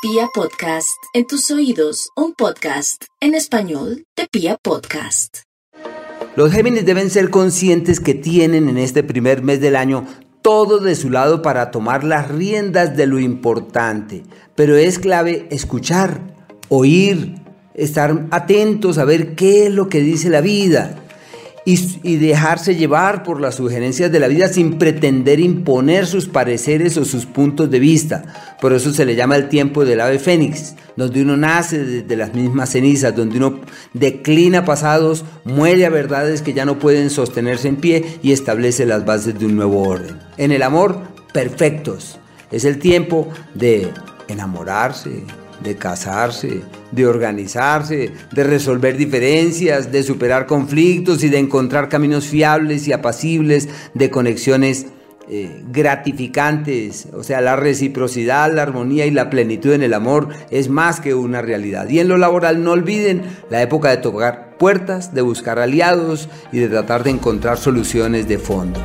Pia Podcast, en tus oídos, un podcast en español de Pia Podcast. Los Géminis deben ser conscientes que tienen en este primer mes del año todo de su lado para tomar las riendas de lo importante, pero es clave escuchar, oír, estar atentos a ver qué es lo que dice la vida y, dejarse llevar por las sugerencias de la vida sin pretender imponer sus pareceres o sus puntos de vista. Por eso se le llama el tiempo del ave fénix, donde uno nace desde las mismas cenizas, donde uno declina pasados, muere a verdades que ya no pueden sostenerse en pie y establece las bases de un nuevo orden. En el amor, perfectos. Es el tiempo de enamorarse, de casarse, de organizarse, de resolver diferencias, de superar conflictos y de encontrar caminos fiables y apacibles de conexiones eh, gratificantes. O sea, la reciprocidad, la armonía y la plenitud en el amor es más que una realidad. Y en lo laboral no olviden la época de tocar puertas, de buscar aliados y de tratar de encontrar soluciones de fondo.